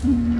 Mm-hmm.